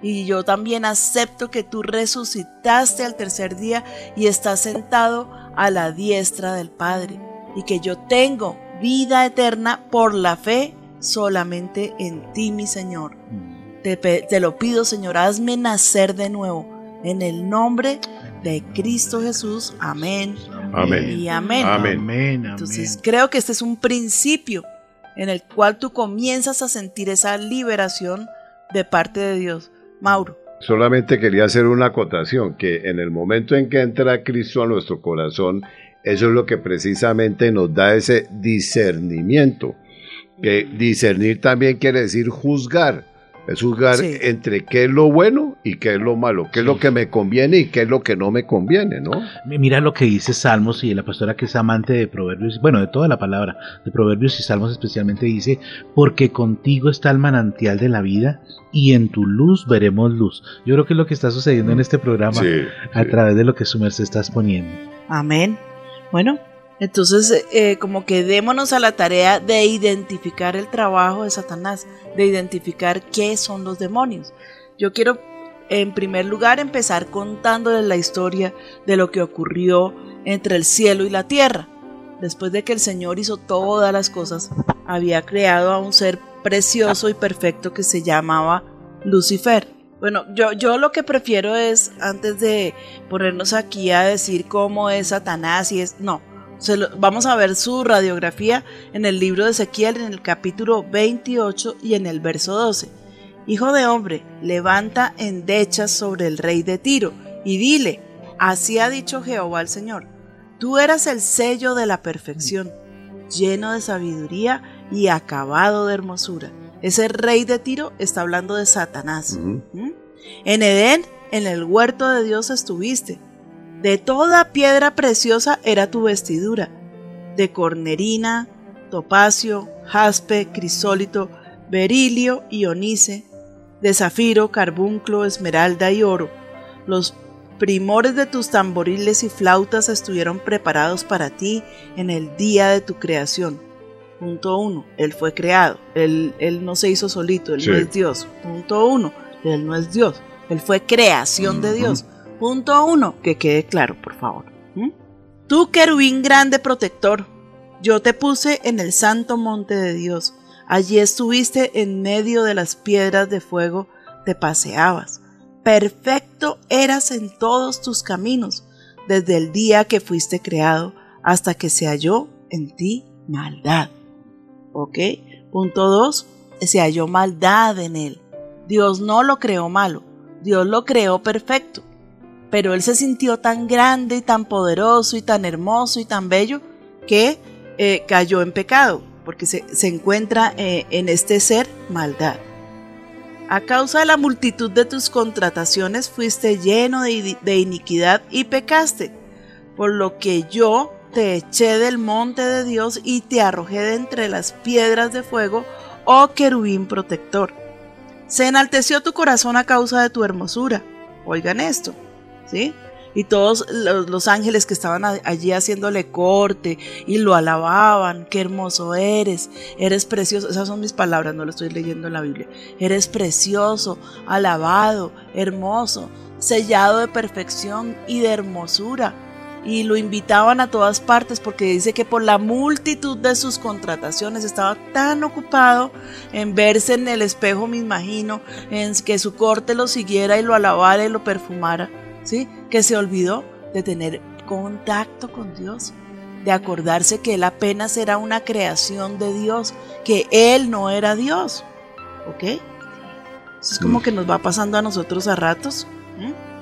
Y yo también acepto que tú resucitaste al tercer día y estás sentado a la diestra del Padre. Y que yo tengo vida eterna por la fe solamente en ti, mi Señor. Te, pe- te lo pido, Señor, hazme nacer de nuevo. En el nombre de Cristo Jesús. Amén. Amén. Y amén. Amén. Amén, Entonces creo que este es un principio en el cual tú comienzas a sentir esa liberación de parte de Dios. Mauro. Solamente quería hacer una acotación, que en el momento en que entra Cristo a nuestro corazón, eso es lo que precisamente nos da ese discernimiento. Que discernir también quiere decir juzgar. Es juzgar Sí. entre qué es lo bueno y qué es lo malo, qué es lo que me conviene y qué es lo que no me conviene, ¿no? Mira lo que dice Salmos y la pastora que es amante de Proverbios, bueno, de toda la palabra, de Proverbios y Salmos especialmente dice, porque contigo está el manantial de la vida y en tu luz veremos luz. Yo creo que es lo que está sucediendo en este programa Sí, a sí. través de lo que su merced está exponiendo. Amén. Bueno, entonces eh, como que démonos a la tarea de identificar el trabajo de Satanás, de identificar qué son los demonios. Yo quiero en primer lugar empezar contándoles la historia de lo que ocurrió entre el cielo y la tierra. Después de que el Señor hizo todas las cosas, había creado a un ser precioso y perfecto que se llamaba Lucifer. Bueno, yo, yo lo que prefiero es, antes de ponernos aquí a decir cómo es Satanás y es, no, vamos a ver su radiografía en el libro de Ezequiel en el capítulo 28 y en el verso 12. Hijo de hombre, levanta endechas sobre el rey de Tiro y dile, así ha dicho Jehová el Señor, tú eras el sello de la perfección, lleno de sabiduría y acabado de hermosura. Ese rey de Tiro está hablando de Satanás. ¿Mm? En Edén, en el huerto de Dios estuviste. De toda piedra preciosa era tu vestidura, de cornerina, topacio, jaspe, crisólito, berilio y onice, de zafiro, carbunclo, esmeralda y oro. Los primores de tus tamboriles y flautas estuvieron preparados para ti en el día de tu creación. Punto uno, Él fue creado, Él, él no se hizo solito, Él no es Dios. Punto uno, Él no es Dios, Él fue creación de Dios. Punto uno, que quede claro, por favor. ¿Mm? Tú, querubín grande protector, yo te puse en el santo monte de Dios. Allí estuviste en medio de las piedras de fuego, te paseabas. Perfecto eras en todos tus caminos, desde el día que fuiste creado hasta que se halló en ti maldad. ¿Ok? Punto 2. Se halló maldad en él. Dios no lo creó malo, Dios lo creó perfecto. Pero él se sintió tan grande y tan poderoso y tan hermoso y tan bello que eh, cayó en pecado, porque se, se encuentra eh, en este ser maldad. A causa de la multitud de tus contrataciones fuiste lleno de, de iniquidad y pecaste, por lo que yo te eché del monte de Dios y te arrojé de entre las piedras de fuego, oh querubín protector. Se enalteció tu corazón a causa de tu hermosura. Oigan esto, ¿sí? Y todos los, los ángeles que estaban allí haciéndole corte y lo alababan, qué hermoso eres, eres precioso, esas son mis palabras, no lo estoy leyendo en la Biblia, eres precioso, alabado, hermoso, sellado de perfección y de hermosura y lo invitaban a todas partes porque dice que por la multitud de sus contrataciones estaba tan ocupado en verse en el espejo, me imagino, en que su corte lo siguiera y lo alabara y lo perfumara, ¿sí? Que se olvidó de tener contacto con Dios, de acordarse que él apenas era una creación de Dios, que él no era Dios, ¿ok? Eso es como que nos va pasando a nosotros a ratos. ¿m?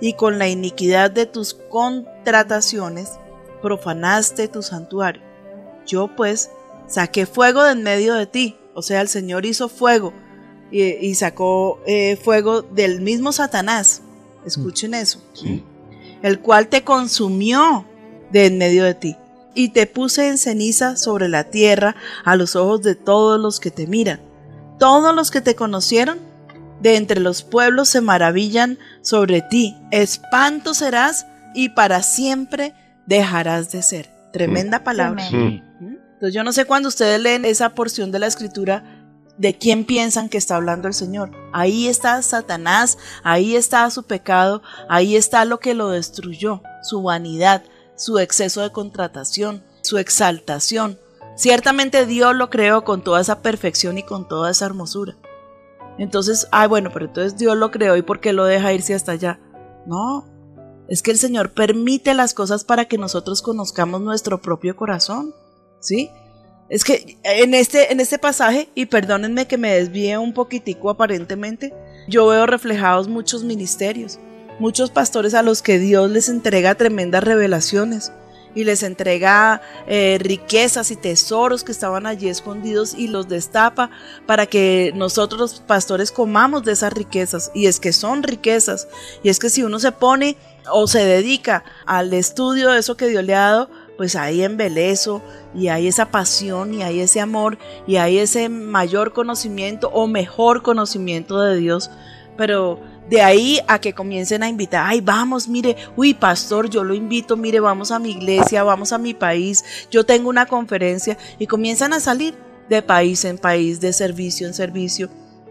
y con la iniquidad de tus contrataciones, profanaste tu santuario. Yo pues saqué fuego de en medio de ti, o sea, el Señor hizo fuego y, y sacó eh, fuego del mismo Satanás. Escuchen eso. El cual te consumió de en medio de ti. Y te puse en ceniza sobre la tierra a los ojos de todos los que te miran. Todos los que te conocieron de entre los pueblos se maravillan sobre ti. Espanto serás y para siempre dejarás de ser. Tremenda palabra. ¿Mm? Entonces yo no sé cuando ustedes leen esa porción de la escritura, de quién piensan que está hablando el Señor. Ahí está Satanás, ahí está su pecado, ahí está lo que lo destruyó, su vanidad, su exceso de contratación, su exaltación. Ciertamente Dios lo creó con toda esa perfección y con toda esa hermosura. Entonces, ay, bueno, pero entonces Dios lo creó y ¿por qué lo deja irse hasta allá? No, es que el Señor permite las cosas para que nosotros conozcamos nuestro propio corazón, ¿sí? Es que en este, en este pasaje, y perdónenme que me desvíe un poquitico aparentemente, yo veo reflejados muchos ministerios, muchos pastores a los que Dios les entrega tremendas revelaciones y les entrega eh, riquezas y tesoros que estaban allí escondidos y los destapa para que nosotros los pastores comamos de esas riquezas. Y es que son riquezas. Y es que si uno se pone o se dedica al estudio de eso que Dios le ha dado, pues hay embelezo y hay esa pasión y hay ese amor y hay ese mayor conocimiento o mejor conocimiento de Dios. Pero De ahí a que comiencen a invitar, ay, vamos, mire, uy, pastor, yo lo invito, mire, vamos a mi iglesia, vamos a mi país, yo tengo una conferencia y comienzan a salir de país en país, de servicio en servicio,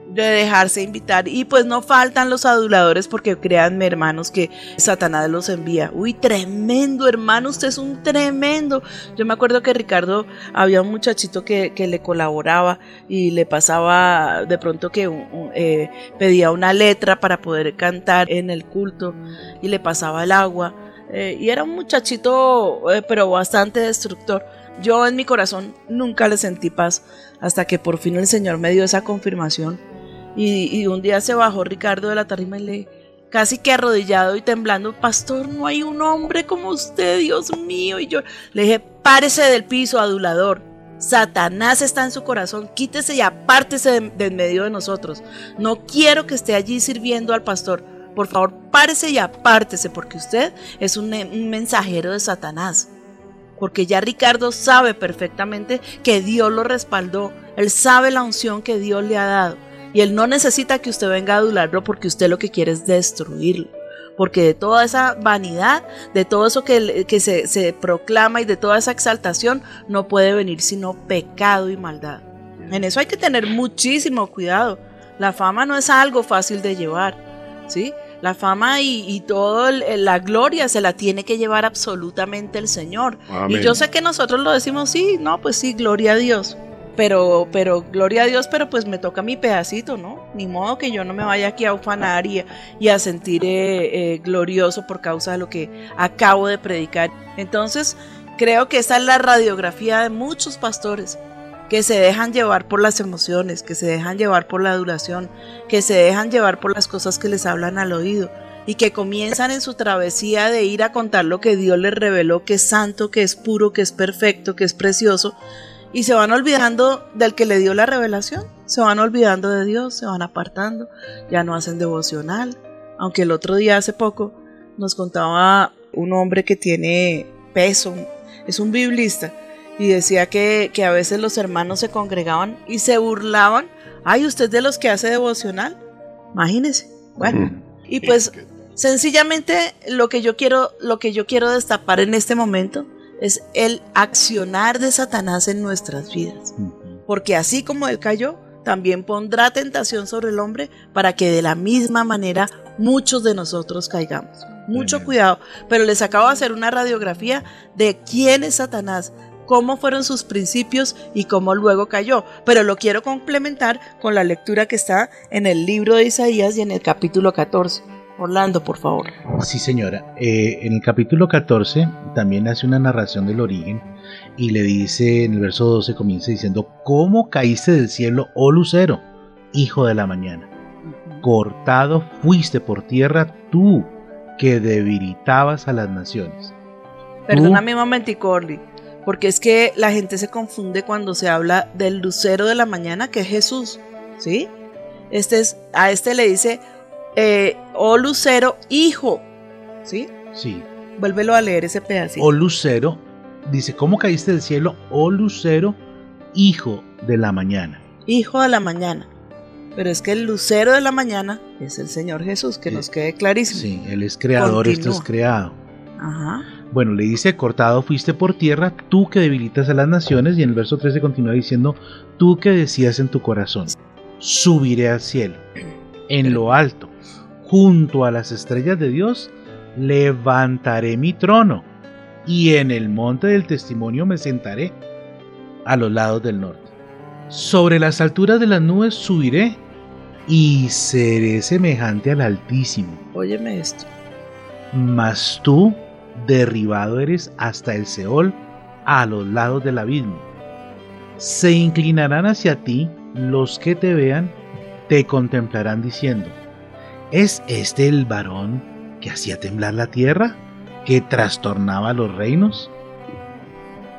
de dejarse invitar. Y pues no faltan los aduladores porque créanme, hermanos, que Satanás los envía. Uy, tremendo, hermano, usted es un tremendo. Yo me acuerdo que Ricardo había un muchachito que, que le colaboraba y le pasaba de pronto que eh, pedía una letra para poder cantar en el culto y le pasaba el agua. Eh, y era un muchachito, eh, pero bastante destructor. Yo en mi corazón nunca le sentí paz hasta que por fin el Señor me dio esa confirmación. Y, un día se bajó Ricardo de la tarima y le, casi que arrodillado y temblando, Pastor, no hay un hombre como usted, Dios mío. Y yo le dije, párese del piso, adulador. Satanás está en su corazón, quítese y apártese de, en medio de nosotros. No quiero que esté allí sirviendo al pastor. Por favor, párese y apártese, porque usted es un mensajero de Satanás porque ya Ricardo sabe perfectamente que Dios lo respaldó, él sabe la unción que Dios le ha dado y él no necesita que usted venga a adularlo porque usted lo que quiere es destruirlo. Porque de toda esa vanidad, de todo eso que, que se, se proclama y de toda esa exaltación, no puede venir sino pecado y maldad. En eso hay que tener muchísimo cuidado. La fama no es algo fácil de llevar, ¿sí? La fama y, y toda la gloria se la tiene que llevar absolutamente el Señor. Amén. Y yo sé que nosotros lo decimos, sí, no, pues sí, gloria a Dios. Pero, pero, gloria a Dios, pero pues me toca mi pedacito, ¿no? Ni modo que yo no me vaya aquí a ufanar y, a sentir eh, eh, glorioso por causa de lo que acabo de predicar. Entonces, creo que esa es la radiografía de muchos pastores que se dejan llevar por las emociones, que se dejan llevar por la adulación, que se dejan llevar por las cosas que les hablan al oído y que comienzan en su travesía de ir a contar lo que Dios les reveló, que es santo, que es puro, que es perfecto, que es precioso, y se van olvidando del que le dio la revelación, se van olvidando de Dios, se van apartando, ya no hacen devocional, aunque el otro día hace poco nos contaba un hombre que tiene peso, es un biblista, y decía que, que, a veces los hermanos se congregaban y se burlaban. Ay, usted de los que hace devocional. Imagínese. Bueno, y pues sencillamente lo que yo quiero, lo que yo quiero destapar en este momento es el accionar de Satanás en nuestras vidas. Porque así como él cayó, también pondrá tentación sobre el hombre para que de la misma manera muchos de nosotros caigamos. Mucho cuidado, pero les acabo de hacer una radiografía de quién es Satanás, cómo fueron sus principios y cómo luego cayó. Pero lo quiero complementar con la lectura que está en el libro de Isaías y en el capítulo 14. Orlando, por favor. Sí, señora. Eh, en el capítulo 14 también hace una narración del origen y le dice, en el verso 12 comienza diciendo, ¿cómo caíste del cielo, oh lucero, hijo de la mañana? Cortado fuiste por tierra tú que debilitabas a las naciones. Perdóname un momentico, Orly porque es que la gente se confunde cuando se habla del lucero de la mañana, que es Jesús, ¿sí? Este es, a este le dice, eh, oh lucero, hijo, ¿sí? Sí. Vuélvelo a leer ese pedacito. Oh lucero, dice, ¿cómo caíste del cielo, oh lucero, hijo de la mañana? Hijo de la mañana. Pero es que el lucero de la mañana es el Señor Jesús, que sí. nos quede clarísimo. Sí, Él es creador, Continúa. esto es creado. Ajá. Bueno, le dice, cortado fuiste por tierra, tú que debilitas a las naciones, y en el verso 13 continúa diciendo, tú que decías en tu corazón, subiré al cielo, en lo alto, junto a las estrellas de Dios, levantaré mi trono, y en el monte del testimonio me sentaré, a los lados del norte. Sobre las alturas de las nubes subiré, y seré semejante al Altísimo. Óyeme esto. Mas tú derribado eres hasta el Seol, a los lados del abismo. Se inclinarán hacia ti los que te vean, te contemplarán diciendo, ¿es este el varón que hacía temblar la tierra, que trastornaba los reinos?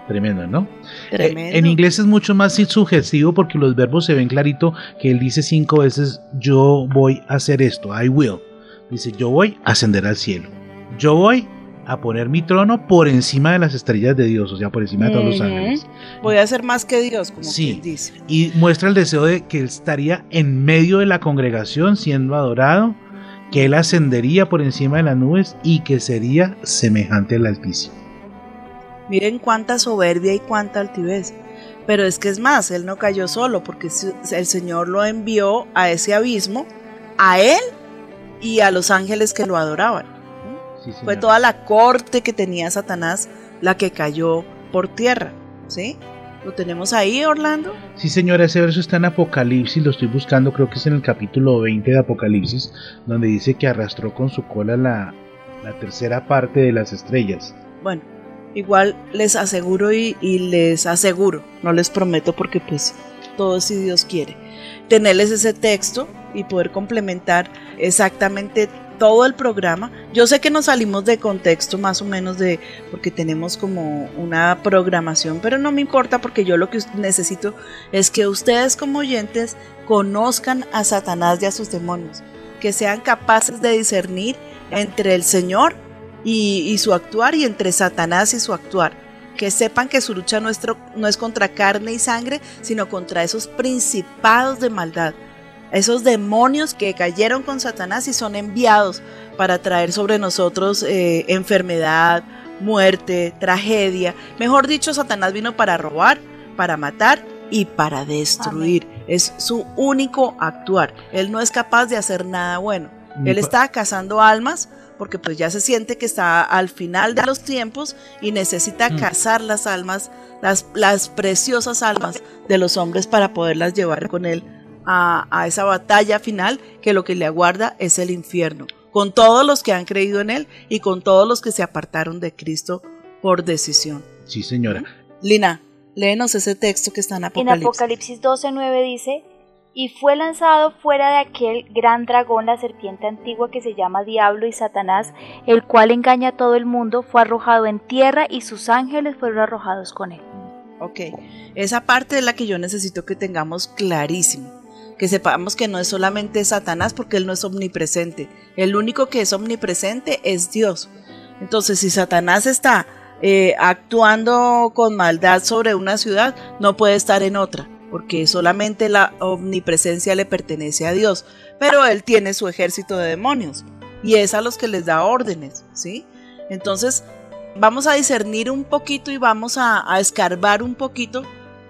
Tremendo, ¿no? Tremendo. En inglés es mucho más sugestivo porque los verbos se ven clarito que él dice cinco veces, yo voy a hacer esto, I will. Dice, yo voy a ascender al cielo. Yo voy a poner mi trono por encima de las estrellas de Dios, o sea, por encima de todos los ángeles. Voy a ser más que Dios, como sí. dice. Y muestra el deseo de que él estaría en medio de la congregación siendo adorado que él ascendería por encima de las nubes y que sería semejante al Altísimo. Miren cuánta soberbia y cuánta altivez. Pero es que es más, él no cayó solo, porque el Señor lo envió a ese abismo, a él y a los ángeles que lo adoraban. Sí, Fue toda la corte que tenía Satanás la que cayó por tierra. ¿Sí? ¿Lo tenemos ahí, Orlando? Sí, señora, ese verso está en Apocalipsis, lo estoy buscando, creo que es en el capítulo 20 de Apocalipsis, donde dice que arrastró con su cola la, la tercera parte de las estrellas. Bueno, igual les aseguro y, y les aseguro, no les prometo porque pues todo si Dios quiere, tenerles ese texto y poder complementar exactamente todo el programa. Yo sé que nos salimos de contexto más o menos de porque tenemos como una programación, pero no me importa porque yo lo que necesito es que ustedes como oyentes conozcan a Satanás y a sus demonios, que sean capaces de discernir entre el Señor y, su actuar y entre Satanás y su actuar. Que sepan que su lucha nuestro, no es contra carne y sangre, sino contra esos principados de maldad, esos demonios que cayeron con Satanás y son enviados para traer sobre nosotros eh, enfermedad, muerte, tragedia. Mejor dicho, Satanás vino para robar, para matar y para destruir. Es su único actuar. Él no es capaz de hacer nada bueno. Él está cazando almas porque pues ya se siente que está al final de los tiempos y necesita Mm. cazar las almas, las, las preciosas almas de los hombres para poderlas llevar con él a, a esa batalla final que lo que le aguarda es el infierno, con todos los que han creído en él y con todos los que se apartaron de Cristo por decisión. Sí, señora. Lina, léenos ese texto que está en En Apocalipsis. Apocalipsis 12:9 dice, y fue lanzado fuera de aquel gran dragón, la serpiente antigua que se llama Diablo y Satanás, el cual engaña a todo el mundo, fue arrojado en tierra y sus ángeles fueron arrojados con él. Ok, esa parte es la que yo necesito que tengamos clarísimo. Que sepamos que no es solamente Satanás porque él no es omnipresente. El único que es omnipresente es Dios. Entonces, si Satanás está eh, actuando con maldad sobre una ciudad, no puede estar en otra, porque solamente la omnipresencia le pertenece a Dios. Pero él tiene su ejército de demonios y es a los que les da órdenes, ¿sí? Entonces, vamos a discernir un poquito y vamos a, a escarbar un poquito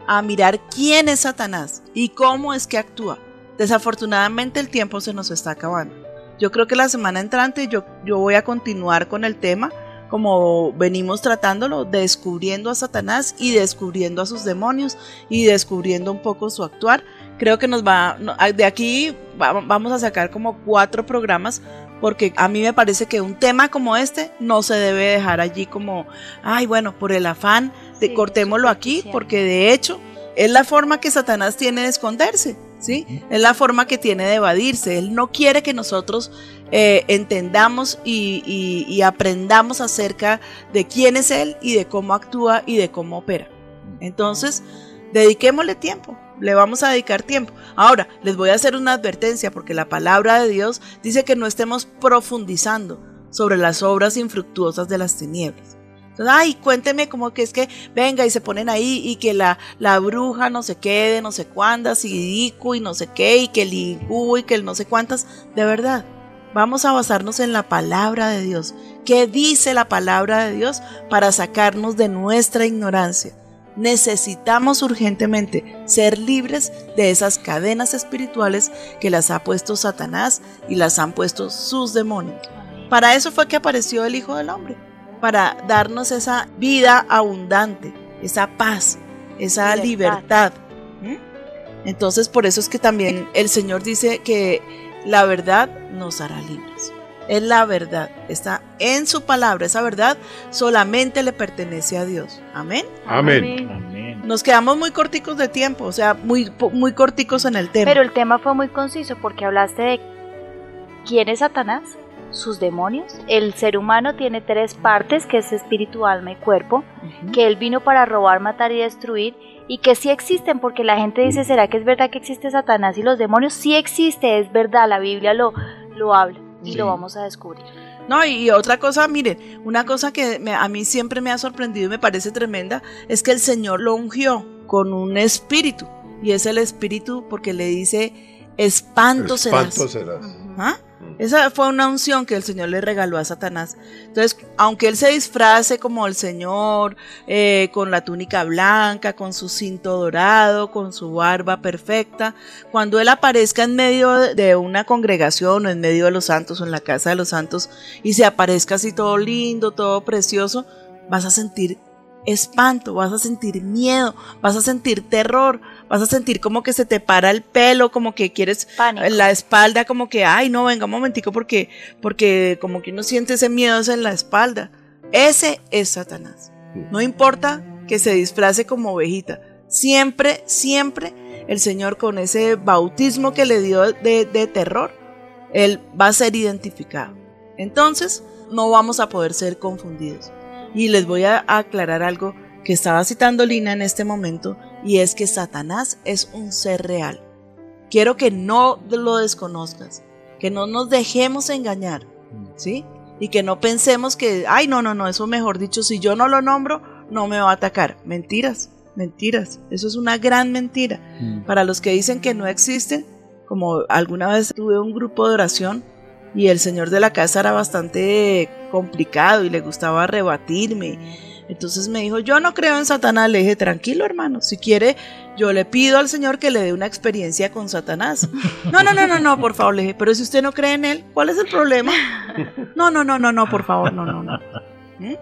a mirar quién es Satanás y cómo es que actúa. Desafortunadamente el tiempo se nos está acabando. Yo creo que la semana entrante yo, yo voy a continuar con el tema como venimos tratándolo, descubriendo a Satanás y descubriendo a sus demonios y descubriendo un poco su actuar. Creo que nos va, no, de aquí va- vamos a sacar como cuatro programas porque a mí me parece que un tema como este no se debe dejar allí como, ay, bueno, por el afán de Sí, cortémoslo aquí, porque de hecho es la forma que Satanás tiene de esconderse, ¿sí? Es la forma que tiene de evadirse. Él no quiere que nosotros eh, entendamos y, y- y aprendamos acerca de quién es Él y de cómo actúa y de cómo opera. Entonces, dediquémosle tiempo, le vamos a dedicar tiempo. Ahora, les voy a hacer una advertencia porque la palabra de Dios dice que no estemos profundizando sobre las obras infructuosas de las tinieblas. Ay, cuénteme cómo que es que venga y se ponen ahí y que la, la bruja no se quede, no sé cuántas, y Dico y no sé qué, y que el y que el no sé cuántas. De verdad, vamos a basarnos en la palabra de Dios. ¿Qué dice la palabra de Dios para sacarnos de nuestra ignorancia? Necesitamos urgentemente ser libres de esas cadenas espirituales que las ha puesto Satanás y las han puesto sus demonios. Para eso fue que apareció el Hijo del Hombre, para darnos esa vida abundante, esa paz, esa libertad. ¿Mm? Entonces por eso es que también el Señor dice que la verdad nos hará libres. Es la verdad, está en su palabra, esa verdad solamente le pertenece a Dios. Amén. Amén. Amén. Nos quedamos muy corticos de tiempo, o sea, muy, muy corticos en el tema. Pero el tema fue muy conciso porque hablaste de quién es Satanás, sus demonios. El ser humano tiene tres partes, que es espíritu, alma y cuerpo, que él vino para robar, matar y destruir, y que sí existen, porque la gente dice, ¿será que es verdad que existe Satanás y los demonios? Sí existe, es verdad, la Biblia lo, lo habla y Sí. lo vamos a descubrir. No, y, y otra cosa, miren, una cosa que me- a mí siempre me ha sorprendido y me parece tremenda es que el Señor lo ungió con un espíritu. Y es el espíritu porque le dice espanto, serás. Espanto serás. ¿Ah? Esa fue una unción que el Señor le regaló a Satanás. Entonces, aunque él se disfrace como el Señor, eh, con la túnica blanca, con su cinto dorado, con su barba perfecta, cuando él aparezca en medio de una congregación o en medio de los santos o en la casa de los santos y se aparezca así todo lindo, todo precioso, vas a sentir espanto, vas a sentir miedo, vas a sentir terror, vas a sentir como que se te para el pelo, como que quieres la espalda, como que, ay, no, venga un momentico, porque, porque como que uno siente ese miedo en la espalda. Ese es Satanás. No importa que se disfrace como ovejita, siempre, siempre el Señor con ese bautismo que le dio de, de terror, Él va a ser identificado. Entonces, no vamos a poder ser confundidos. Y les voy a aclarar algo que estaba citando Lina en este momento, y es que Satanás es un ser real. Quiero que no lo desconozcas, que no nos dejemos engañar, ¿sí? Y que no pensemos que, ay, no, no, no, eso mejor dicho, si yo no lo nombro, no me va a atacar. Mentiras, mentiras. Eso es una gran mentira. Para los que dicen que no existen, como alguna vez tuve un grupo de oración y el señor de la casa era bastante complicado y le gustaba rebatirme. Entonces me dijo, yo no creo en Satanás. Le dije, tranquilo hermano, si quiere, yo le pido al Señor que le dé una experiencia con Satanás. No, no, no, no, no, por favor, le dije, pero si usted no cree en él, ¿cuál es el problema? No, no, no, no, no, por favor, no, no, no. ¿Mm?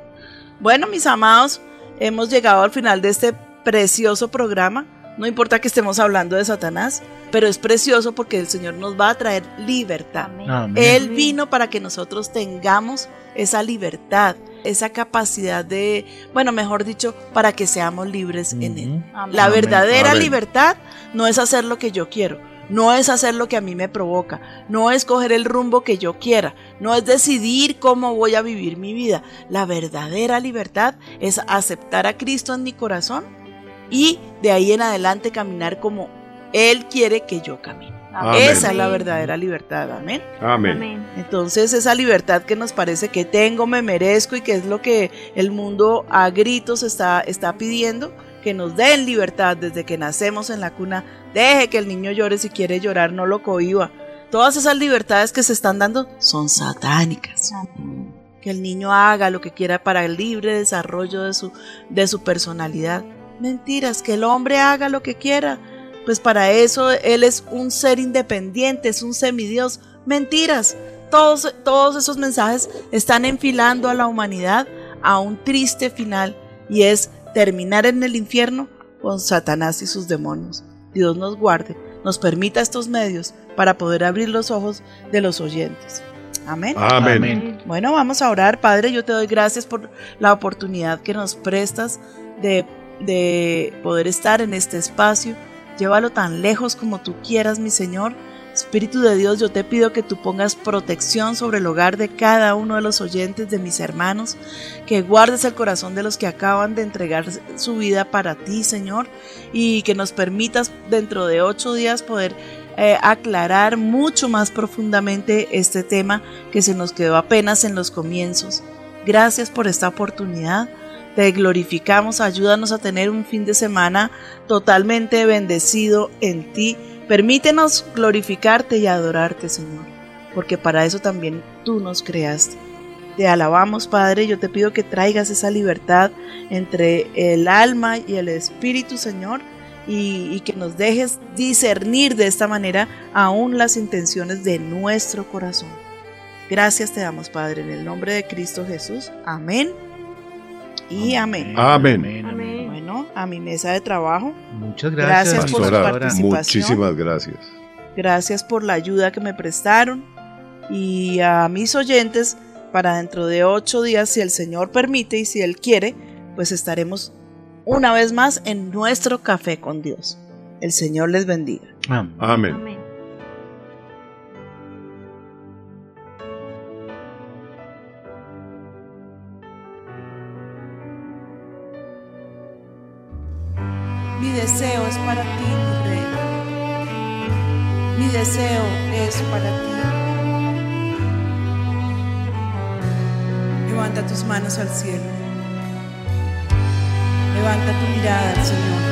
Bueno, mis amados, hemos llegado al final de este precioso programa. No importa que estemos hablando de Satanás, pero es precioso porque el Señor nos va a traer libertad. Amén. Él vino para que nosotros tengamos esa libertad, esa capacidad de, bueno, mejor dicho, para que seamos libres en Él. Amén. La verdadera Amén. libertad no es hacer lo que yo quiero, no es hacer lo que a mí me provoca, no es coger el rumbo que yo quiera, no es decidir cómo voy a vivir mi vida. La verdadera libertad es aceptar a Cristo en mi corazón y de ahí en adelante caminar como Él quiere que yo camine. Amén. Esa es la verdadera libertad, amén. Amén. Entonces esa libertad que nos parece que tengo, me merezco y que es lo que el mundo a gritos está, está pidiendo, que nos den libertad desde que nacemos en la cuna, deje que el niño llore si quiere llorar, no lo cohiba. Todas esas libertades que se están dando son satánicas. Que el niño haga lo que quiera para el libre desarrollo de su, de su personalidad. Mentiras, que el hombre haga lo que quiera. Pues para eso él es un ser independiente, es un semidios. Mentiras. Todos, todos esos mensajes están enfilando a la humanidad a un triste final y es terminar en el infierno con Satanás y sus demonios. Dios nos guarde, nos permita estos medios para poder abrir los ojos de los oyentes. Amén. Amén. Amén. Bueno, vamos a orar. Padre, yo te doy gracias por la oportunidad que nos prestas de, de poder estar en este espacio. Llévalo tan lejos como tú quieras, mi Señor. Espíritu de Dios, yo te pido que tú pongas protección sobre el hogar de cada uno de los oyentes, de mis hermanos, que guardes el corazón de los que acaban de entregar su vida para ti, Señor, y que nos permitas dentro de ocho días poder eh, aclarar mucho más profundamente este tema que se nos quedó apenas en los comienzos. Gracias por esta oportunidad. Te glorificamos, ayúdanos a tener un fin de semana totalmente bendecido en ti. Permítenos glorificarte y adorarte, Señor, porque para eso también tú nos creaste. Te alabamos, Padre, yo te pido que traigas esa libertad entre el alma y el espíritu, Señor, y, que nos dejes discernir de esta manera aún las intenciones de nuestro corazón. Gracias te damos, Padre, en el nombre de Cristo Jesús. Amén y amén. Amén. Bueno, a mi mesa de trabajo. Muchas gracias, Gracias por su participación. muchísimas gracias. Gracias por la ayuda que me prestaron. Y a mis oyentes, para dentro de ocho días, si el Señor permite y si Él quiere, pues estaremos una vez más en nuestro café con Dios. El Señor les bendiga. Amén. Mi para ti. Levanta tus manos al cielo. Levanta tu mirada al Señor.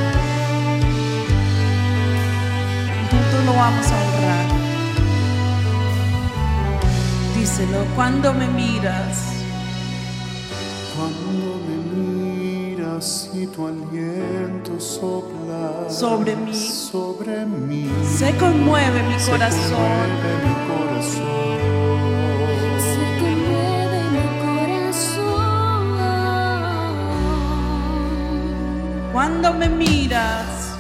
Juntos lo vamos a honrar. Díselo, cuando me miras. y tu aliento sopla sobre mí, sobre mí. Se conmueve mi se corazón. Conmueve mi corazón. Se conmueve mi corazón. Cuando me miras,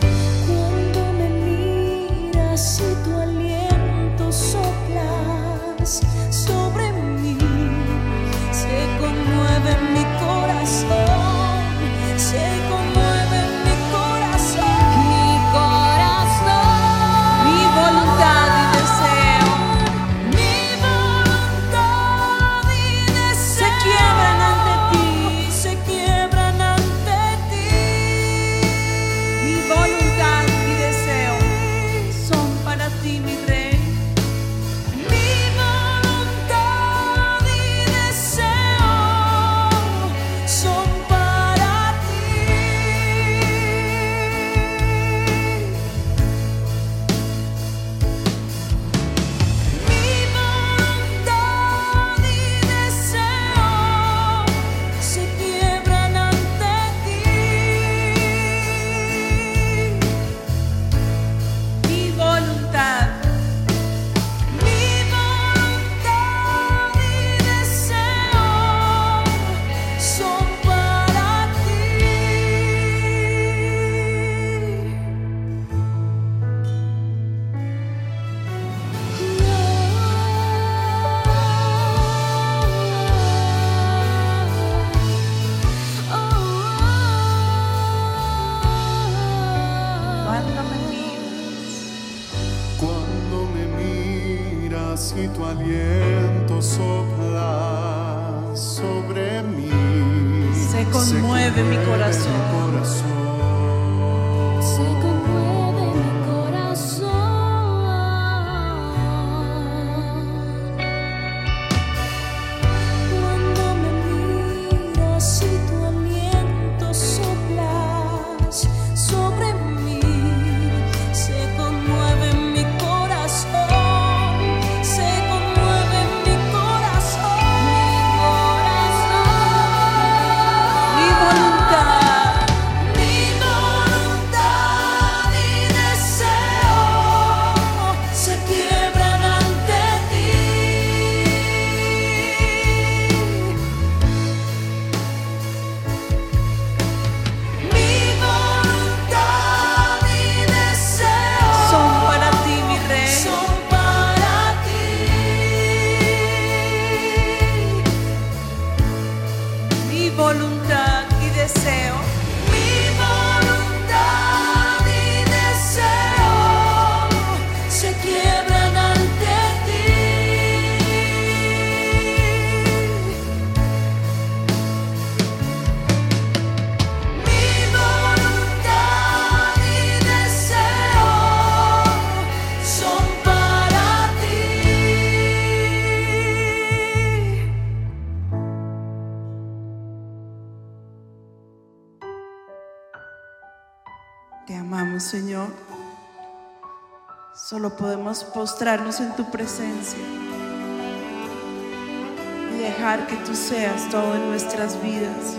cuando me miras y tu aliento soplas sobre mí, se conmueve mi corazón. corazón. Se postrarnos en tu presencia y dejar que tú seas todo en nuestras vidas.